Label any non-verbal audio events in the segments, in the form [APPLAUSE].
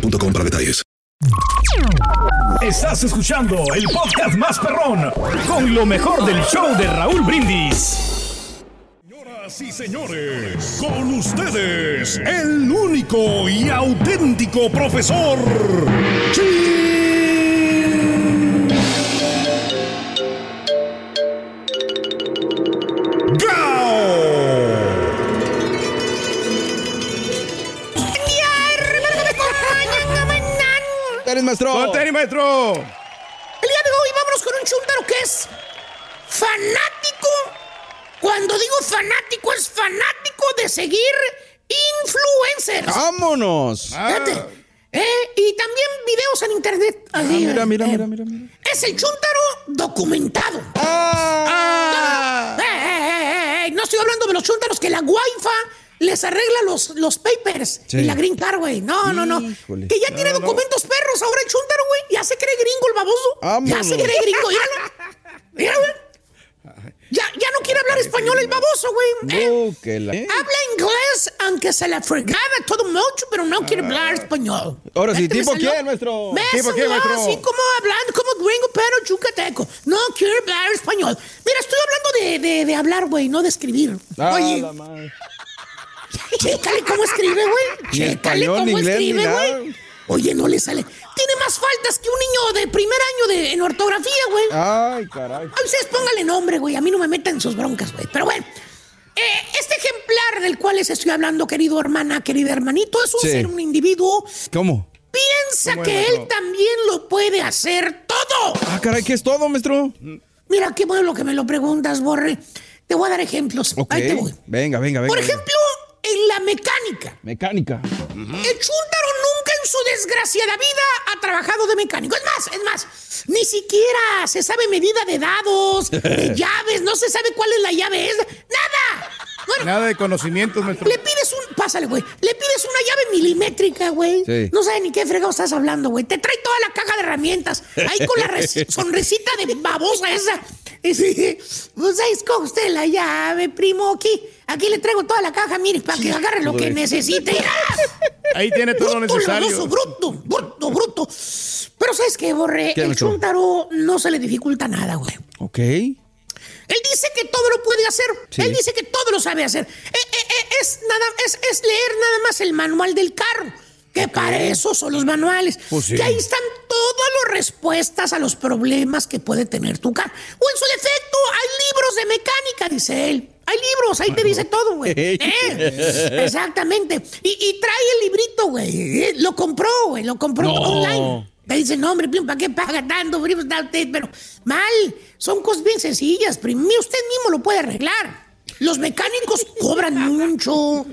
para detalles. Estás escuchando el podcast más perrón con lo mejor del show de Raúl Brindis. Señoras y señores, con ustedes, el único y auténtico profesor. ¡Eres maestro! ¡Con tenis, maestro! El día de hoy vámonos con un chúntaro que es fanático. Cuando digo fanático, es fanático de seguir influencers. ¡Vámonos! Fíjate. Eh, y también videos en internet. Ah, Así, mira, mira, eh, mira, mira, mira. Es el chúntaro documentado. Ah. Eh, eh, eh, eh, No estoy hablando de los chúntaros que la guaifa les arregla los, los papers Sí. y la green card, güey. No, no, no. Híjole. Que ya tiene No, no. documentos perros ahora el chúntaro, güey. Ya se cree gringo el baboso. Ya se cree gringo. Mira, güey. Ya, ya no quiere hablar español el baboso, güey. Eh, No, que la- ¿eh? Habla inglés, aunque se la fregaba todo mucho, pero no quiere hablar español. Ahora sí, ¿tipo quién, maestro? Me ¿Tipo quién, así como hablando, como gringo, pero chucateco. No quiere hablar español. Mira, estoy hablando de, de, de hablar, güey, no de escribir. Ah, Oye, la. Chécale cómo escribe, güey. Chécale cómo inglés, escribe, güey. Oye, no le sale. Tiene más faltas que un niño de primer año de, en ortografía, güey. Ay, caray. A ustedes pónganle nombre, güey. A mí no me metan en sus broncas, güey. Pero bueno, eh, este ejemplar del cual les estoy hablando, querido hermana, querido hermanito, es un Sí. ser, un individuo. ¿Cómo? Piensa ¿Cómo es, que él también lo puede hacer todo. Ah, caray, ¿qué es todo, maestro? Mira qué bueno que me lo preguntas, Borre. Te voy a dar ejemplos. Ahí te voy. Venga, venga, venga. Por ejemplo, en la mecánica. Mecánica. El chúntaro nunca en su desgraciada vida ha trabajado de mecánico. Es más, es más, ni siquiera se sabe medida de dados, [LAUGHS] de llaves, no se sabe cuál es la llave. Es nada. Bueno, Nada de conocimientos, maestro. le pides un. Pásale, güey. Le pides una llave milimétrica, güey. Sí. No sabe ni qué fregado estás hablando, güey. Te trae toda la caja de herramientas. Ahí con la [LAUGHS] sonrisita de babosa esa. [LAUGHS] Sí, Pues ahí escoge usted la llave, primo. Aquí, aquí le traigo toda la caja, mire, para que agarre lo que necesite. [LAUGHS] Ahí tiene todo lo Bruto, necesario. lodoso, bruto, bruto, bruto. Pero ¿sabes qué, Borre? ¿Qué, El maestro? chúntaro no se le dificulta nada, güey. Ok. Él dice que todo lo puede hacer. Sí. Él dice que todo lo sabe hacer. Eh, eh, eh, es, nada, es, es leer nada más el manual del carro. Que para eso son los manuales. Pues sí. Que ahí están todas respuestas a los problemas que puede tener tu carro. O en su defecto, hay libros de mecánica, dice él. Hay libros, ahí te dice todo, güey. [LAUGHS] Eh, exactamente. Y, y trae el librito, güey. Eh, Lo compró, güey. Lo compró No. online. Te dicen, no, hombre, ¿para qué paga tanto? Pero mal, son cosas bien sencillas, primo. Mire, Usted mismo lo puede arreglar. Los mecánicos cobran mucho.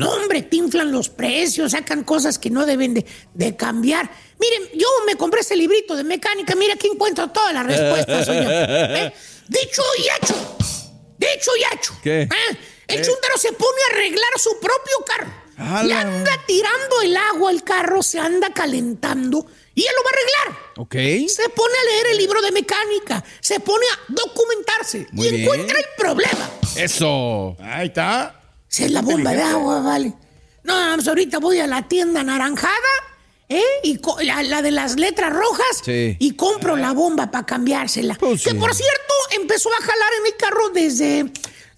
No, hombre, te inflan los precios, sacan cosas que no deben de, de cambiar. Miren, yo me compré este librito de mecánica, mira aquí encuentro todas las respuestas. oye. [LAUGHS] ¿Eh? Dicho y hecho. Dicho y hecho. ¿Qué? ¿Eh? El chúntaro se pone a arreglar su propio carro. Le anda tirando el agua al carro, se anda calentando y él lo va a arreglar. Ok. Se pone a leer el libro de mecánica, se pone a documentarse Muy y bien. encuentra el problema. Eso. Ahí está. Si es la bomba de agua, vale. No, pues ahorita voy a la tienda anaranjada, ¿eh? Y co- la, la de las letras rojas. Sí. Y compro la bomba para cambiársela. Pues que sí. por cierto, empezó a jalar en el carro desde.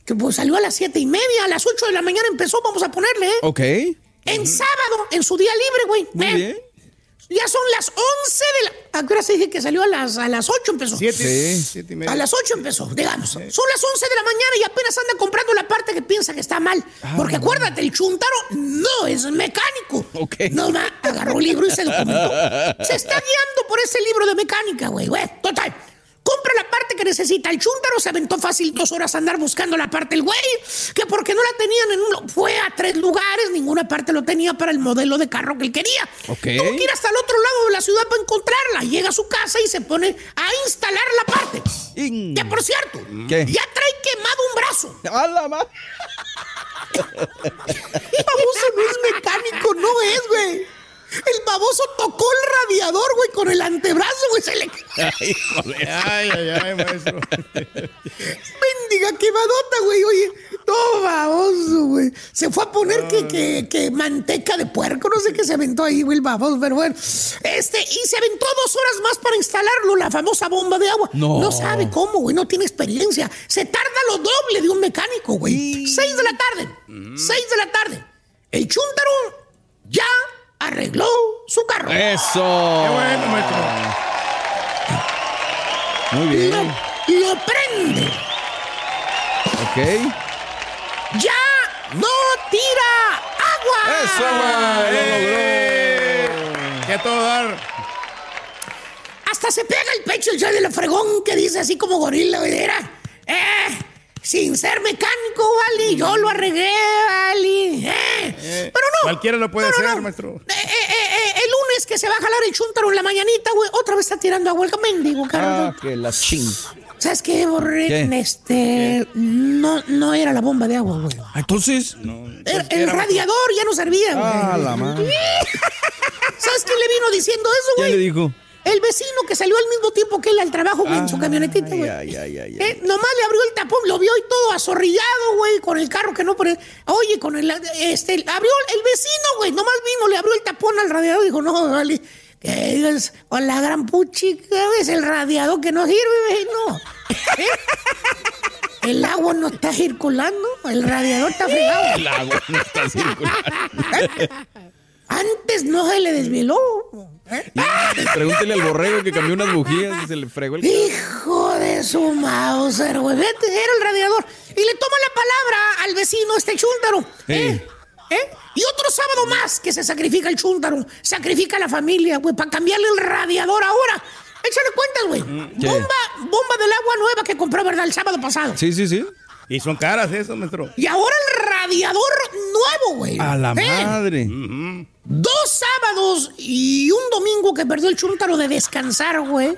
Que pues salió a las siete y media, a las ocho de la mañana empezó, vamos a ponerle, ¿eh? Ok. En sábado, en su día libre, güey. Muy ¿eh? bien. Ya son las 11 de la... ¿A qué hora se dije que salió a las, a las 8 empezó? Siete, Sí. siete y media. A las 8 empezó, digamos. Son las 11 de la mañana y apenas anda comprando la parte que piensa que está mal. Porque acuérdate, el chuntaro no es mecánico. Ok. No ma, agarró el libro y se documentó. Se está guiando por ese libro de mecánica, güey. güey. Total. Compra la que necesita. El chúntaro se aventó fácil dos horas a andar buscando la parte. El güey, que porque no la tenían en un... Fue a tres lugares, ninguna parte lo tenía para el modelo de carro que él quería. Ok. Tuvo que ir hasta el otro lado de la ciudad para encontrarla. Llega a su casa y se pone a instalar la parte. In- Que por cierto, ¿Qué? ya trae quemado un brazo. ¡A la ma- [LAUGHS] El baboso no es mecánico, no es, güey. El baboso tocó el radiador, güey, con el antebrazo, güey. Se le... Ay, ay, ay, maestro. Mendiga quemadota, güey. Oye, no, baboso, güey. Se fue a poner que, que, que manteca de puerco, no sé qué se aventó ahí, güey, el baboso, pero bueno. Este, y se aventó dos horas más para instalarlo, la famosa bomba de agua. No. sabe cómo, güey, no tiene experiencia. Se tarda lo doble de un mecánico, güey. Seis de la tarde. Seis de la tarde. El chúntaro ya arregló su carro. Eso. Qué bueno, maestro. Muy bien. Lo, lo prende. Ok. Ya no tira agua. Eso, güey. Lo logró. Eh, Que a todo dar. Hasta se pega el pecho el de la fregón que dice así como gorila, güey. Era, eh, sin ser mecánico, vale, yo lo arreglé, vale. Eh. Pero no. cualquiera lo puede no, no, hacer, no. maestro. Eh, eh, eh, eh, el lunes que se va a jalar el chúntaro en la mañanita, güey, otra vez está tirando agua el mendigo, Ah, que la ching. ¿Sabes qué, Borre? ¿Qué? Este, no, no era la bomba de agua, güey. Ah, Entonces. El, el radiador ya no servía, güey. Ah, la madre. [LAUGHS] ¿Sabes quién le vino diciendo eso, ¿Quién güey? le dijo? El vecino que salió al mismo tiempo que él al trabajo, güey, en su camionetita, güey. Ay, ay, ay, ay. Eh, nomás le abrió el tapón, lo vio y todo azorrillado, güey, con el carro que no pone. Oye, con el. Este, abrió el vecino, güey, nomás vino, le abrió el tapón al radiador y dijo, no, vale. Que digas, con la gran puchica, es el radiador que no sirve, güey, no. [LAUGHS] El agua no está circulando, el radiador está fregado. El agua no está circulando. [LAUGHS] Antes no se le desveló. ¿Eh? Pregúntele al borrego que cambió unas bujías y se le fregó el. Hijo de su Mauser, güey. Vete, era el radiador. Y le toma la palabra al vecino, este chúntaro. ¿Eh? ¿Eh? Y otro sábado más que se sacrifica el chúntaro. Sacrifica a la familia, güey, para cambiarle el radiador ahora. Échale cuentas, güey. Mm. Bomba, bomba del agua nueva que compró, ¿verdad? El sábado pasado. Sí, sí, sí. Y son caras eso, maestro. Y ahora el radiador nuevo, güey. A la ¿Eh? madre. Dos sábados y un domingo que perdió el chúntaro de descansar, güey.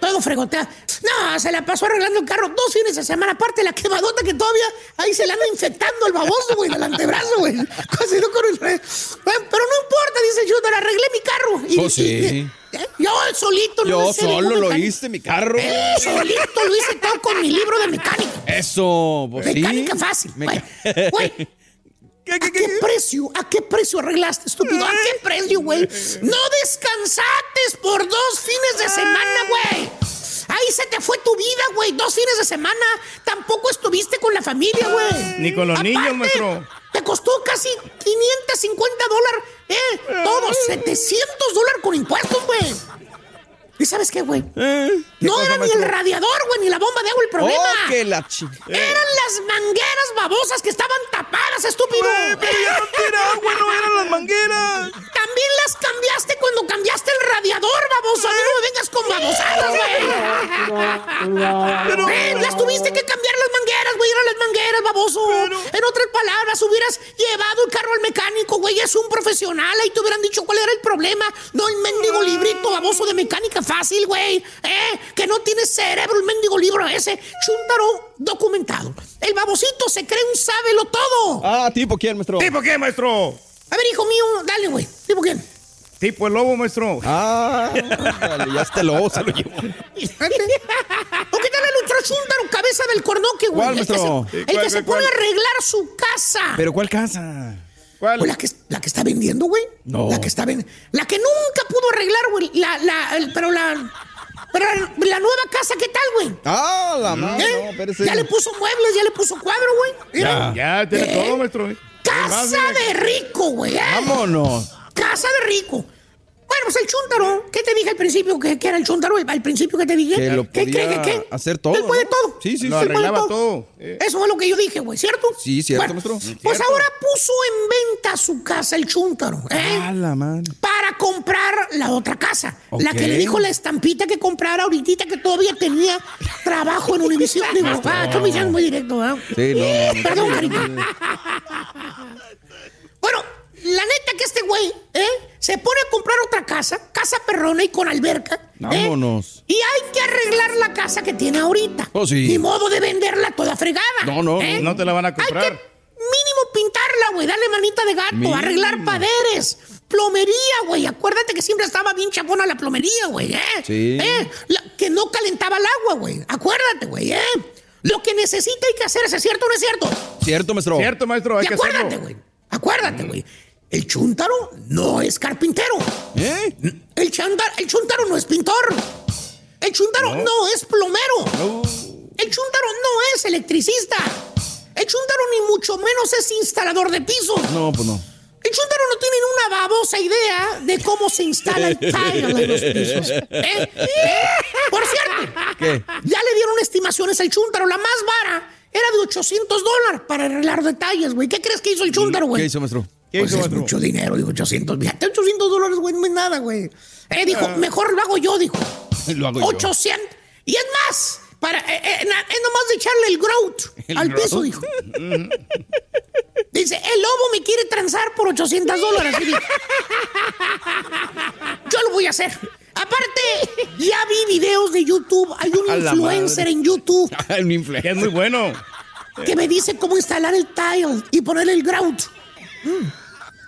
Todo fregotea. No, se la pasó arreglando el carro dos fines de semana. Aparte la quemadota que todavía ahí se le anda infectando el baboso, güey, del antebrazo, güey. Casi no con el Pero no importa, dice el chúntaro, arreglé mi carro. Y- Oh, sí. y- ¿eh? Yo solito, no Yo de solo lo hice, mi carro. Eh, solito lo hice todo con mi libro de mecánica. Eso, pues sí. Mecánica fácil. Meca- Güey, ¿Qué, ¿A qué, precio? ¿A qué precio arreglaste, estúpido? ¿A qué [LAUGHS] precio, güey? No descansaste por dos fines de semana, güey. Ahí se te fue tu vida, güey. Dos fines de semana. Tampoco estuviste con la familia, güey. Ni con los Aparte, niños, maestro. Te costó casi 550 dólares. ¿Eh? Todos 700 dólares con impuestos, güey. ¿Y sabes qué, güey? Eh, No era ni el radiador, güey, ni la bomba de agua el problema. Oh, que la ching. Eran las mangueras babosas que estaban tapadas, estúpido. Pero ya no agua, no eran las mangueras. También las cambiaste cuando cambiaste el radiador, baboso. A mí no me vengas con babosadas, güey. Pero... las tuviste que güey. Eran las mangueras, baboso. En otras palabras, hubieras llevado el carro al mecánico, güey. Es un profesional. Ahí te hubieran dicho cuál era el problema. No el mendigo librito baboso de mecánica fácil, güey. ¿Eh? Que no tiene cerebro el mendigo libro ese. Chuntaro documentado. El babosito se cree un sábelo todo. Ah, tipo quién, maestro. ¿Tipo qué, maestro? A ver, hijo mío, dale, güey. ¿Tipo quién? Tipo el lobo, maestro. Ah, dale, ya este lobo se lo llevó. ¿O qué tal el otro chúntaro, cabeza del cornoque, güey? ¿Cuál, El que se- maestro? El ¿Cuál, que se cuál, pone a cuál? arreglar su casa. ¿Pero cuál casa? ¿Cuál? Pues la que, la que está vendiendo, güey. No. La que está vendiendo. La que nunca pudo arreglar, güey. La, la, el- pero la. Pero la, nueva casa, ¿qué tal, güey? Ah, la madre. ¿Eh? No, ya le puso muebles, ya le puso cuadro, güey. Mira. Ya tiene ¿Eh? todo, maestro. Casa de rico, güey. ¿eh? Vámonos. Casa de rico. Bueno, pues el chúntaro. ¿Qué te dije al principio? ¿Qué, qué era el chúntaro? Al, principio que te dije. Que lo ¿Qué, podía qué, qué? hacer todo, Él puede ¿no? todo. Sí, sí, Lo sí. Arreglaba todo. Eh, Eso fue lo que yo dije, güey, ¿cierto? Sí, cierto, Bueno. Pues Cierto. ahora puso en venta su casa el chúntaro, ¿eh? A la madre. Para comprar la otra casa. La que le dijo la estampita que comprara ahorita que todavía tenía trabajo en Univision. Digo, ah, estoy diciendo muy directo, ¿verdad? Sí, no. Perdón, cariño. Bueno, la neta que este güey, ¿eh? Se pone a comprar otra casa, casa perrona y con alberca. ¿eh? Vámonos. Y hay que arreglar la casa que tiene ahorita. Oh, sí. Ni modo de venderla toda fregada. No, no, ¿eh? No te la van a Hay comprar. que mínimo pintarla, güey, darle manita de gato, Mínimo. arreglar paderes, plomería, güey. Acuérdate que siempre estaba bien chapona la plomería, güey, ¿eh? Sí. ¿Eh? La- que no calentaba el agua, güey. Acuérdate, güey, ¿eh? Lo que necesita hay que hacer, ¿es cierto o no es cierto? Cierto, maestro. Cierto, maestro, hay y que acuérdate, hacerlo. güey. Acuérdate, güey. El chuntaro no es carpintero. ¿Eh? El, chanda- el chuntaro no es pintor. El chuntaro no, es plomero. El chuntaro no es electricista. El chuntaro ni mucho menos es instalador de pisos. No, pues no. El chuntaro no tiene ni una babosa idea de cómo se instala el tile en los pisos. [LAUGHS] ¿Eh? ¿Eh? Por cierto, ¿Qué? ya le dieron estimaciones al chuntaro. La más vara era de 800 dólares para arreglar detalles, güey. ¿Qué crees que hizo el chuntaro, güey? ¿Qué hizo, maestro? ¿Qué Pues es mucho dinero, dijo 800. Fíjate, 800 dólares, güey, no es nada, güey. Eh, dijo, mejor lo hago yo, dijo. [LAUGHS] Lo hago yo. 800. Y es más, para, eh, eh, na- es nomás de echarle el growth [LAUGHS] ¿El al growth? piso, dijo. [LAUGHS] Dice, el lobo me quiere transar por 800 dólares. Y dijo, yo lo voy a hacer. Aparte, ya vi videos de YouTube. Hay un A influencer en YouTube un infle. es muy bueno. que me dice cómo instalar el tile y ponerle el grout. Mm.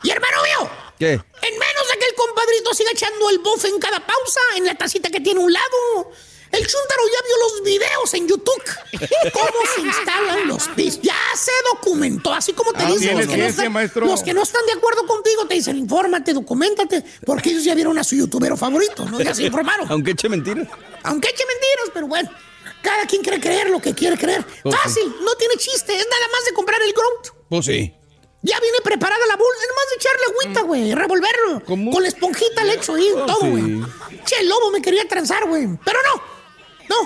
Y hermano mío, ¿Qué? en menos de que el compadrito siga echando el bofe en cada pausa, en la tacita que tiene a un lado, el chúntaro ya vio los videos en YouTube. [LAUGHS] Cómo se instalan los pisos. Ya se documentó, así como te Ah, dicen los que, no están, los que no están de acuerdo contigo, te dicen, infórmate, documentate, porque ellos ya vieron a su youtubero favorito, ¿no? Ya se [LAUGHS] informaron. Aunque eche mentiras. Aunque eche mentiras, pero bueno. Cada quien quiere creer lo que quiere creer. Sí. Fácil, no tiene chiste. Es nada más de comprar el grunt. Pues sí. Ya viene preparada la bolsa. Es más de echarle agüita, güey. Revolverlo. ¿Cómo? Con la esponjita le echo ahí, Oh, todo, sí. güey. Che, el lobo me quería transar, güey. Pero no. No.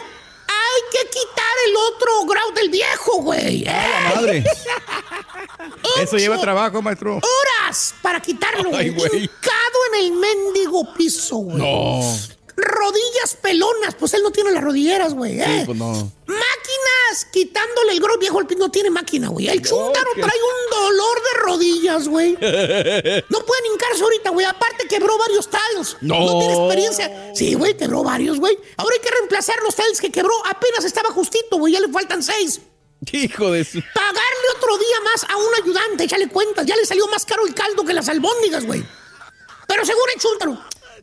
Hay que quitar el otro grout del viejo, güey. ¿eh? Madre. [LAUGHS] Eso lleva trabajo, maestro. Horas para quitarlo, Ay, güey. Hincado en el mendigo piso, güey. No. Rodillas pelonas. Pues él no tiene las rodilleras, güey. ¿eh? Sí, pues no. Máquinas, quitándole el grout viejo, el no tiene máquina, güey. El chúntaro trae un dolor de rodillas, güey. No pueden hincarse ahorita, güey. Aparte quebró varios tiles. No. tiene experiencia. Sí, güey, quebró varios, güey. Ahora hay que reemplazar los tiles que quebró. Apenas estaba justito, güey. Ya le faltan seis. Hijo de su. Pagarle otro día más a un ayudante, échale cuentas. Ya le salió más caro el caldo que las albóndigas, güey. Pero según el chúntaro.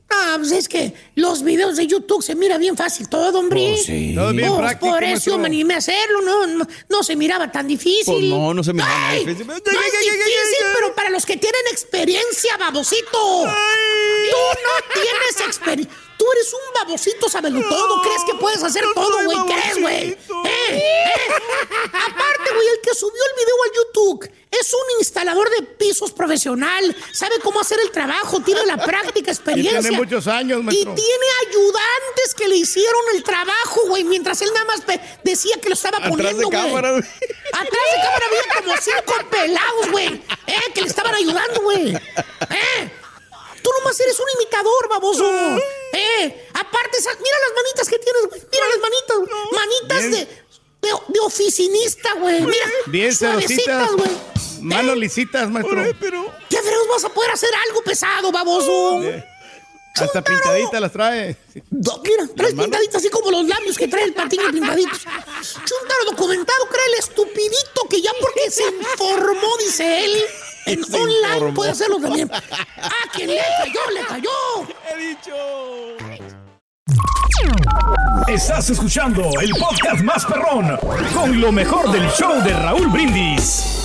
Ah, pues es que los videos de YouTube se mira bien fácil todo, hombre. Pues sí. Todo bien práctico, por eso maestro. me animé a hacerlo, no, no, no se miraba tan difícil. Pues no, no se miraba Ay, difícil. No es difícil, pero para los que tienen experiencia, babosito. Tú no tienes experiencia. Tú eres un babosito, sabelo todo. ¿Crees que puedes hacer todo, güey? ¿Crees, güey? ¿Eh? ¿Eh? Aparte, güey, el que subió el video a YouTube es un instalador de pisos profesional. Sabe cómo hacer el trabajo, tiene la práctica, experiencia. tiene muchos años, Y maestro. tiene ayudantes que le hicieron el trabajo, güey, mientras él nada más decía que lo estaba Atrás poniendo, güey. cámara, güey. Atrás de cámara había como cinco pelados, güey. Eh, que le estaban ayudando, güey. Eh. Tú nomás eres un imitador, baboso. Eh. Aparte, mira las manitas que tienes, güey. Mira las manitas. güey. Manitas de, de, de oficinista, güey. Mira. Bien suavecitas, cerositas. güey. Manos Eh, lisitas, maestro. ¿Qué fregados vas a poder hacer algo pesado, baboso? Hasta pintaditas las trae. Do- mira, traes pintaditos así como los labios que trae el patiño pintaditos. Chuntaro documentado, cree el estupidito que ya porque se informó, dice él, en Se online informó. puede hacerlo también. A quien le cayó, le cayó. Estás escuchando el podcast más perrón con lo mejor del show de Raúl Brindis.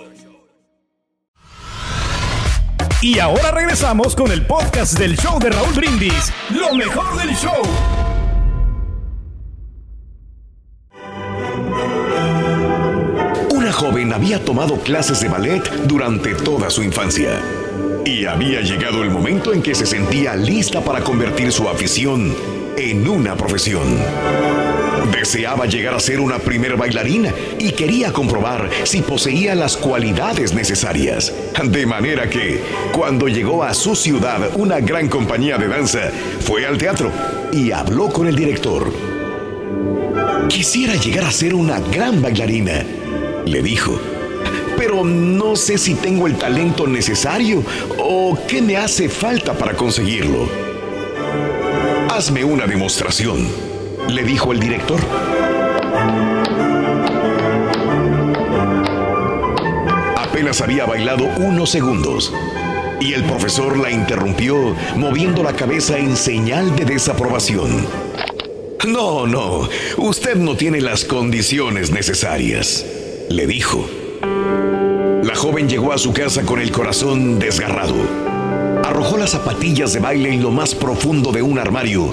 Y ahora regresamos con el podcast del show de Raúl Brindis. Lo mejor del show. Una joven había tomado clases de ballet durante toda su infancia. Y había llegado el momento en que se sentía lista para convertir su afición en una profesión. Deseaba llegar a ser una primer bailarina y quería comprobar si poseía las cualidades necesarias. De manera que, cuando llegó a su ciudad una gran compañía de danza, fue al teatro y habló con el director. Quisiera llegar a ser una gran bailarina, le dijo. Pero no sé si tengo el talento necesario o qué me hace falta para conseguirlo. Hazme una demostración, le dijo el director. Apenas había bailado unos segundos y el profesor la interrumpió moviendo la cabeza en señal de desaprobación. No, no, usted no tiene las condiciones necesarias, le dijo. La joven llegó a su casa con el corazón desgarrado. Arrojó las zapatillas de baile en lo más profundo de un armario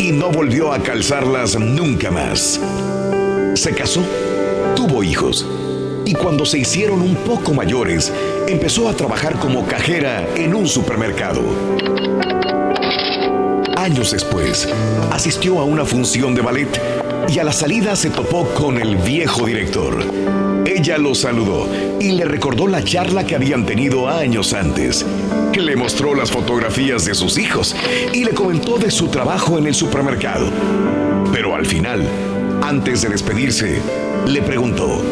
y no volvió a calzarlas nunca más. Se casó, tuvo hijos y cuando se hicieron un poco mayores, empezó a trabajar como cajera en un supermercado. Años después, asistió a una función de ballet y a la salida se topó con el viejo director. Ella lo saludó y le recordó la charla que habían tenido años antes. Le mostró las fotografías de sus hijos y le comentó de su trabajo en el supermercado. Pero al final, antes de despedirse, le preguntó,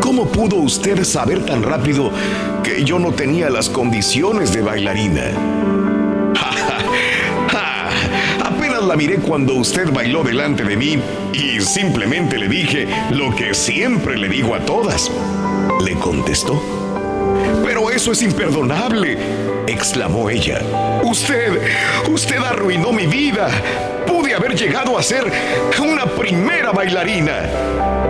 ¿Cómo pudo usted saber tan rápido que yo no tenía las condiciones de bailarina? La miré cuando usted bailó delante de mí y simplemente le dije lo que siempre le digo a todas. Le contestó. Pero eso es imperdonable, exclamó ella. Usted, usted arruinó mi vida. Pude haber llegado a ser una primera bailarina.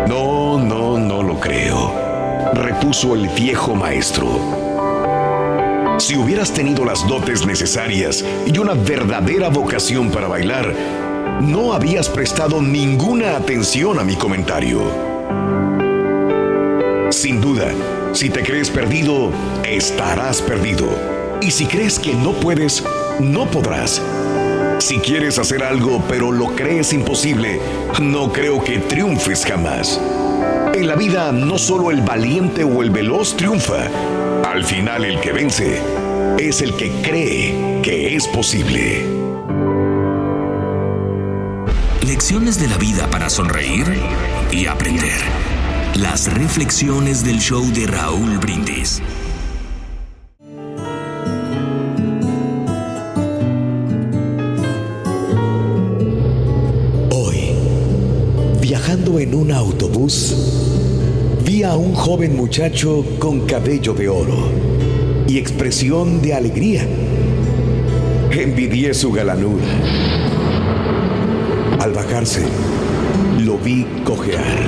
No, no, no lo creo, repuso el viejo maestro. Si hubieras tenido las dotes necesarias y una verdadera vocación para bailar, no habías prestado ninguna atención a mi comentario. Sin duda, si te crees perdido, estarás perdido. Y si crees que no puedes, no podrás. Si quieres hacer algo pero lo crees imposible, no creo que triunfes jamás. En la vida no solo el valiente o el veloz triunfa, al final el que vence es el que cree que es posible. Lecciones de la vida para sonreír y aprender. Las reflexiones del show de Raúl Brindis. Hoy, viajando en un autobús, vi a un joven muchacho con cabello de oro. y expresión de alegría. Envidié su galanura. Al bajarse, lo vi cojear.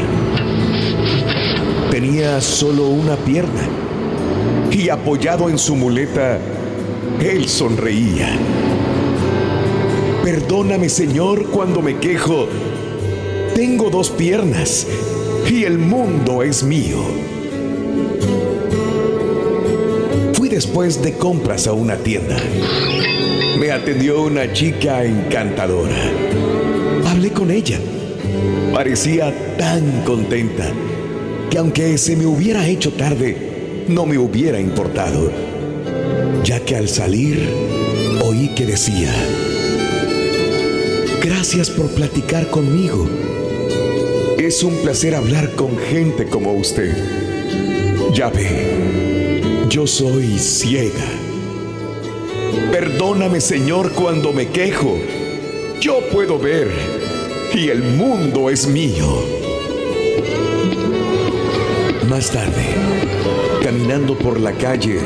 Tenía solo una pierna y apoyado en su muleta, él sonreía. Perdóname, Señor, cuando me quejo. Tengo dos piernas y el mundo es mío. Fui después de compras a una tienda. Me atendió una chica encantadora. Hablé con ella. Parecía tan contenta que aunque se me hubiera hecho tarde, no me hubiera importado, ya que al salir oí que decía, gracias por platicar conmigo. Es un placer hablar con gente como usted. Ya ve, yo soy ciega. Perdóname, Señor, cuando me quejo. Yo puedo ver y el mundo es mío. Más tarde, caminando por la calle,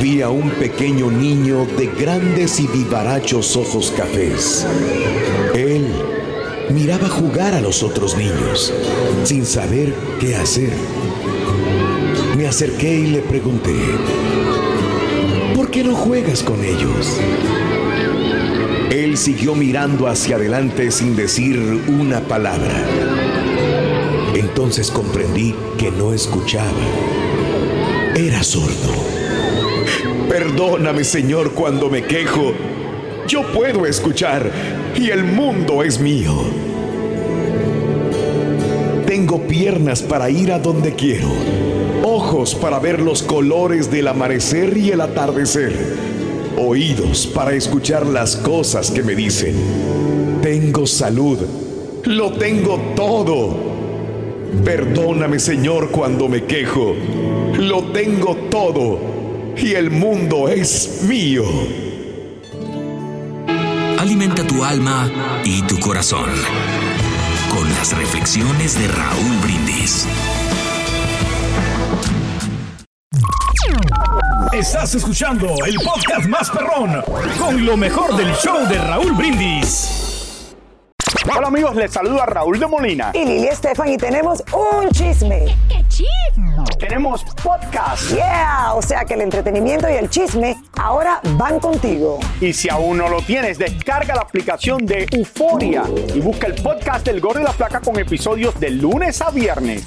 vi a un pequeño niño de grandes y vivarachos ojos cafés. Él miraba jugar a los otros niños, sin saber qué hacer. Me acerqué y le pregunté, ¿por qué no juegas con ellos? Él siguió mirando hacia adelante sin decir una palabra. Entonces comprendí que no escuchaba. Era sordo. Perdóname, Señor, cuando me quejo. Yo puedo escuchar y el mundo es mío. Tengo piernas para ir a donde quiero, ojos para ver los colores del amanecer y el atardecer, oídos para escuchar las cosas que me dicen. Tengo salud, lo tengo todo. Perdóname, Señor, cuando me quejo. Lo tengo todo y el mundo es mío. Alimenta tu alma y tu corazón con las reflexiones de Raúl Brindis. Estás escuchando el podcast más perrón con lo mejor del show de Raúl Brindis. Hola amigos, les saluda Raúl de Molina. Y Lili Estefan y tenemos un chisme. ¿Qué chisme? Tenemos podcast. Yeah, o sea que el entretenimiento y el chisme ahora van contigo. Y si aún no lo tienes, descarga la aplicación de Euforia y busca el podcast del Gordo y la Placa con episodios de lunes a viernes.